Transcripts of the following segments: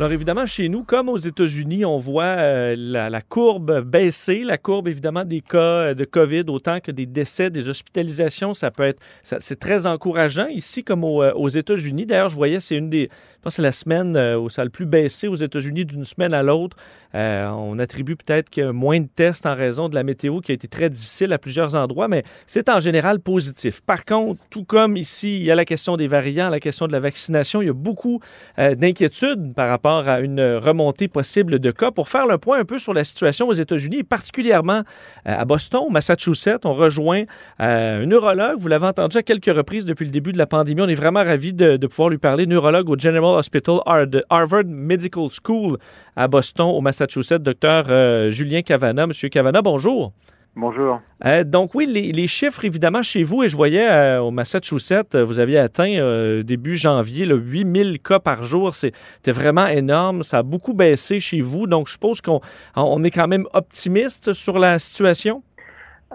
Alors évidemment, chez nous, comme aux États-Unis, on voit euh, la, courbe baisser, la courbe évidemment des cas euh, de COVID, autant que des décès, des hospitalisations, ça peut être, c'est très encourageant ici comme euh, aux États-Unis. D'ailleurs, je voyais, c'est une des, je pense c'est la semaine où ça a le plus baissé aux États-Unis d'une semaine à l'autre. On attribue peut-être qu'il y a moins de tests en raison de la météo qui a été très difficile à plusieurs endroits, mais c'est en général positif. Par contre, tout comme ici, il y a la question des variants, la question de la vaccination, il y a beaucoup d'inquiétudes par rapport à une remontée possible de cas. Pour faire le point un peu sur la situation aux États-Unis, particulièrement euh, à Boston, au Massachusetts, on rejoint euh, un neurologue. Vous l'avez entendu à quelques reprises depuis le début de la pandémie. On est vraiment ravis de, pouvoir lui parler. Neurologue au General Hospital Harvard Medical School à Boston, au Massachusetts, docteur euh, Julien Cavana. Monsieur Cavana, bonjour. Bonjour. Euh, donc oui, les, les chiffres, évidemment, chez vous, et je voyais euh, au Massachusetts, vous aviez atteint euh, début janvier le 8000 cas par jour. C'était vraiment énorme. Ça a beaucoup baissé chez vous. Donc je suppose qu'on on est quand même optimiste sur la situation?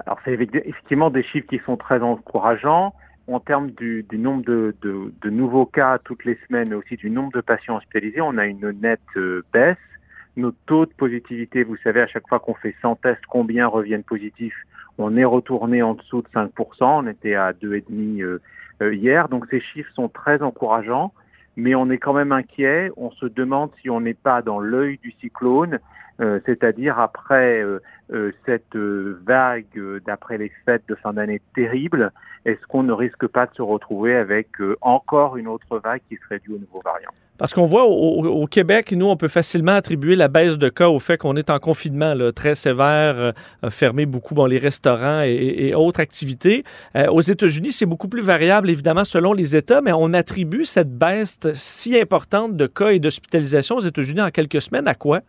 Alors, c'est effecti- effectivement des chiffres qui sont très encourageants. En termes du, du nombre de, de- de nouveaux cas toutes les semaines, mais aussi du nombre de patients hospitalisés, on a une nette baisse. Nos taux de positivité, vous savez, à chaque fois qu'on fait 100 tests, combien reviennent positifs On est retourné en dessous de 5%. On était à 2,5 euh, euh, hier. Donc, ces chiffres sont très encourageants. Mais on est quand même inquiet. On se demande si on n'est pas dans l'œil du cyclone, euh, c'est-à-dire après euh, euh, cette euh, vague d'après les fêtes de fin d'année terrible, est-ce qu'on ne risque pas de se retrouver avec encore une autre vague qui serait due au nouveau variant? Parce qu'on voit au, au- Québec, nous, on peut facilement attribuer la baisse de cas au fait qu'on est en confinement là, très sévère, fermé beaucoup bon, les restaurants et- et autres activités. Euh, aux États-Unis, c'est beaucoup plus variable, évidemment, selon les États, mais on attribue cette baisse si importante de cas et d'hospitalisation aux États-Unis en quelques semaines à quoi?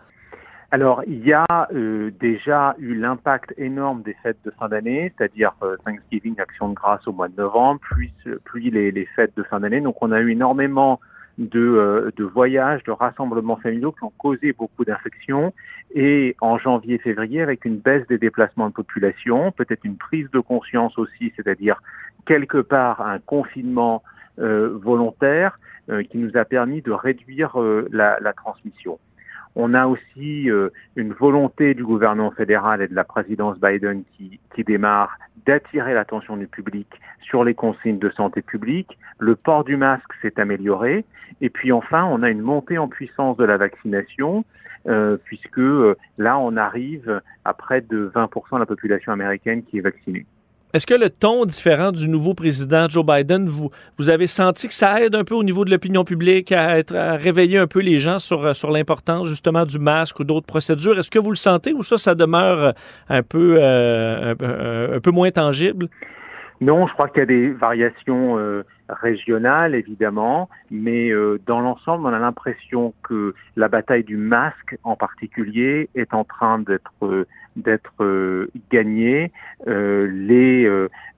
Alors, il y a euh, déjà eu l'impact énorme des fêtes de fin d'année, c'est-à-dire euh, Thanksgiving, Action de grâce au mois de novembre, puis, puis les, les fêtes de fin d'année. Donc, on a eu énormément de, euh, de voyages, de rassemblements familiaux qui ont causé beaucoup d'infections. Et en janvier-février, avec une baisse des déplacements de population, peut-être une prise de conscience aussi, c'est-à-dire quelque part un confinement euh, volontaire euh, qui nous a permis de réduire euh, la, la transmission. On a aussi euh, une volonté du gouvernement fédéral et de la présidence Biden qui, démarre d'attirer l'attention du public sur les consignes de santé publique. Le port du masque s'est amélioré. Et puis enfin, on a une montée en puissance de la vaccination, euh, puisque euh, là, on arrive à près de 20% de la population américaine qui est vaccinée. Est-ce que le ton différent du nouveau président Joe Biden, vous, vous avez senti que ça aide un peu au niveau de l'opinion publique à, être, à réveiller un peu les gens sur, sur l'importance justement du masque ou d'autres procédures? Est-ce que vous le sentez ou ça, ça demeure un peu, euh, un peu moins tangible? Non, je crois qu'il y a des variations euh, régionales, évidemment, mais euh, dans l'ensemble, on a l'impression que la bataille du masque, en particulier, est en train d'être euh, euh, gagnée. Euh, les,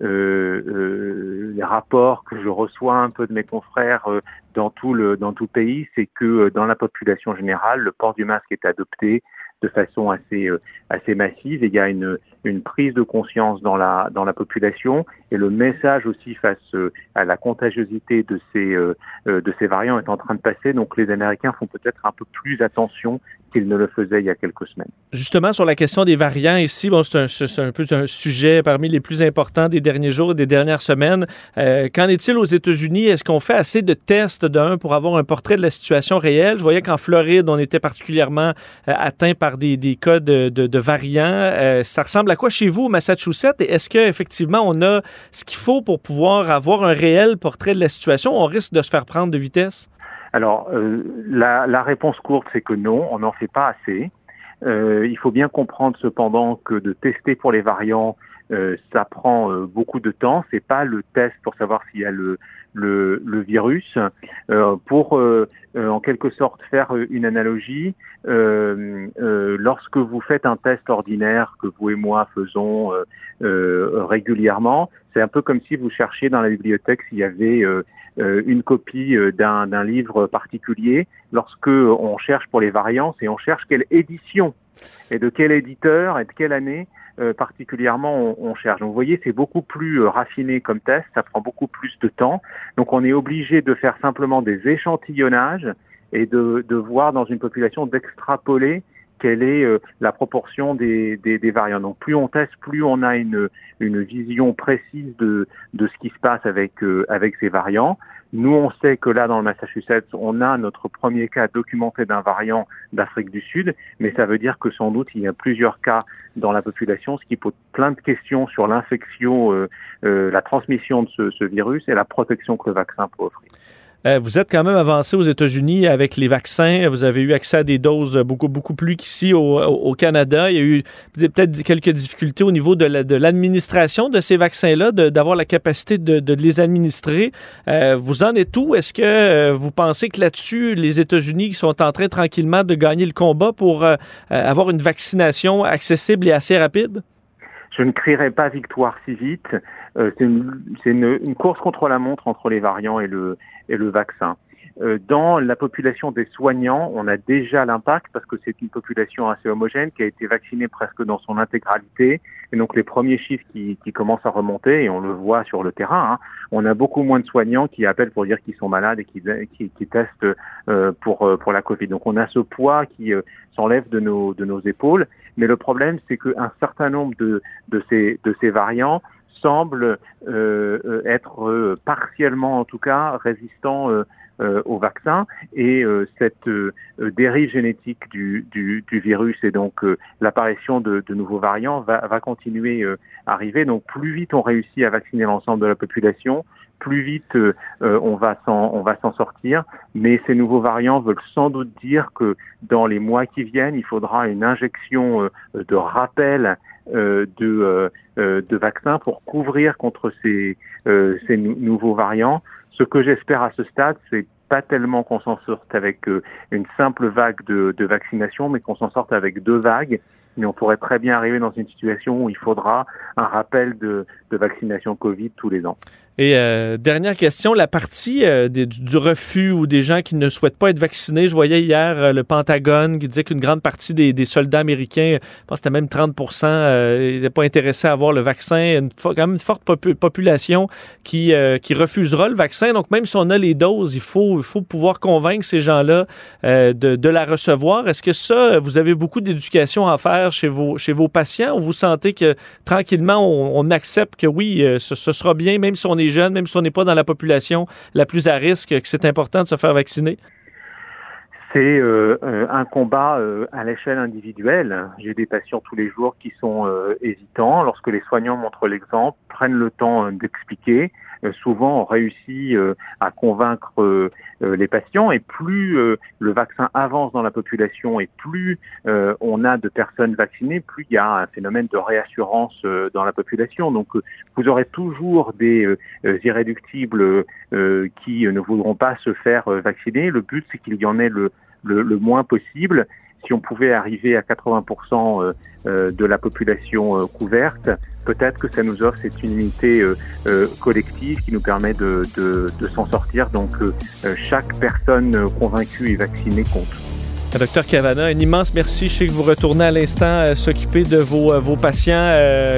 euh, les rapports que je reçois un peu de mes confrères dans tout le dans tout le pays, c'est que dans la population générale, le port du masque est adopté de façon assez euh, assez massive. Et il y a une une prise de conscience dans la dans la population. Et le message aussi face euh, à la contagiosité de ces euh, de ces variants est en train de passer. Donc les Américains font peut-être un peu plus attention qu'ils ne le faisaient il y a quelques semaines. Justement sur la question des variants ici, bon c'est un, un peu un sujet parmi les plus importants des derniers jours et des dernières semaines. Euh, qu'en est-il aux États-Unis? Est-ce qu'on fait assez de tests d'un pour avoir un portrait de la situation réelle? Je voyais qu'en Floride on était particulièrement euh, atteint par des, cas de, variants. Euh, ça ressemble à quoi chez vous Massachusetts? Et est-ce qu'effectivement, on a ce qu'il faut pour pouvoir avoir un réel portrait de la situation? On risque de se faire prendre de vitesse? Alors, euh, la, la, réponse courte, c'est que non, on n'en fait pas assez. Euh, il faut bien comprendre cependant que de tester pour les variants, euh, ça prend beaucoup de temps. C'est pas le test pour savoir s'il y a le, le, le virus. pour en quelque sorte faire une analogie, lorsque vous faites un test ordinaire que vous et moi faisons régulièrement. C'est un peu comme si vous cherchiez dans la bibliothèque s'il y avait une copie d'un livre particulier. Lorsque on cherche pour les variantes et on cherche quelle édition et de quel éditeur et de quelle année euh, particulièrement on, cherche. Donc vous voyez, c'est beaucoup plus euh, raffiné comme test, ça prend beaucoup plus de temps. Donc on est obligé de faire simplement des échantillonnages et de, de voir dans une population d'extrapoler quelle est euh, la proportion des, des, des, variants. Donc plus on teste, plus on a une, une vision précise de, de ce qui se passe avec, avec ces variants. Nous, on sait que là, dans le Massachusetts, on a notre premier cas documenté d'un variant d'Afrique du Sud, mais ça veut dire que sans doute, il y a plusieurs cas dans la population, ce qui pose plein de questions sur l'infection, euh, euh, la transmission de ce, ce virus et la protection que le vaccin peut offrir. Euh, vous êtes quand même avancé aux États-Unis avec les vaccins. Vous avez eu accès à des doses beaucoup, beaucoup plus qu'ici au, Canada. Il y a eu peut-être quelques difficultés au niveau de l'administration de, ces vaccins-là, d'avoir la capacité de, les administrer. Euh, vous en êtes où? Est-ce que euh, vous pensez que là-dessus, les États-Unis sont en train tranquillement de gagner le combat pour avoir une vaccination accessible et assez rapide? Je ne crierai pas victoire si vite. C'est une, course contre la montre entre les variants et le, et le vaccin. Euh, dans la population des soignants, on a déjà l'impact parce que c'est une population assez homogène qui a été vaccinée presque dans son intégralité. Et donc les premiers chiffres qui, qui commencent à remonter, et on le voit sur le terrain, hein, on a beaucoup moins de soignants qui appellent pour dire qu'ils sont malades et qui, qui, qui testent euh, pour, euh, pour la Covid. Donc on a ce poids qui s'enlève de nos, de nos épaules. Mais le problème, c'est qu'un certain nombre de, de, ces, de ces variants semble euh, être euh, partiellement, en tout cas, résistant euh, au vaccin. Et cette dérive génétique du, du, du, virus et donc l'apparition de, nouveaux variants va, va continuer à arriver. Donc plus vite on réussit à vacciner l'ensemble de la population, plus vite on va s'en on va s'en sortir. Mais ces nouveaux variants veulent sans doute dire que dans les mois qui viennent, il faudra une injection de rappel euh, de, euh, euh, de vaccins pour couvrir contre ces, ces nouveaux variants. Ce que j'espère à ce stade, c'est pas tellement qu'on s'en sorte avec une simple vague de, vaccination, mais qu'on s'en sorte avec deux vagues mais on pourrait très bien arriver dans une situation où il faudra un rappel de vaccination Covid tous les ans. Et euh, dernière question, la partie euh, du, refus ou des gens qui ne souhaitent pas être vaccinés. Je voyais hier euh, le Pentagone qui disait qu'une grande partie des, soldats américains, je pense que c'était même 30 n'étaient pas intéressés à avoir le vaccin. Une, quand même une forte population qui, refusera le vaccin. Donc même si on a les doses, il faut, pouvoir convaincre ces gens-là de, la recevoir. Est-ce que ça, vous avez beaucoup d'éducation à faire chez vos, patients ou vous sentez que tranquillement on, accepte que oui, ce sera bien, même si on est jeunes, même si on n'est pas dans la population la plus à risque, que c'est important de se faire vacciner? C'est euh, un combat euh, à l'échelle individuelle. J'ai des patients tous les jours qui sont euh, hésitants. Lorsque les soignants montrent l'exemple, prennent le temps d'expliquer, euh, souvent on réussit euh, à convaincre euh, les patients et plus le vaccin avance dans la population et plus on a de personnes vaccinées, plus il y a un phénomène de réassurance dans la population. Donc vous aurez toujours des irréductibles qui ne voudront pas se faire vacciner. Le but c'est qu'il y en ait le moins possible si on pouvait arriver à 80% euh, euh, de la population euh, couverte, peut-être que ça nous offre cette unité collective qui nous permet de, de, de s'en sortir. Donc chaque personne convaincue et vaccinée compte. Docteur Cavana, un immense merci. Je sais que vous retournez à l'instant s'occuper de vos, vos patients.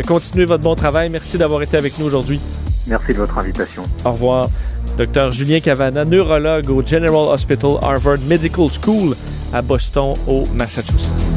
continuez votre bon travail. Merci d'avoir été avec nous aujourd'hui. Merci de votre invitation. Au revoir. Docteur Julien Cavana, neurologue au General Hospital Harvard Medical School à Boston, au Massachusetts.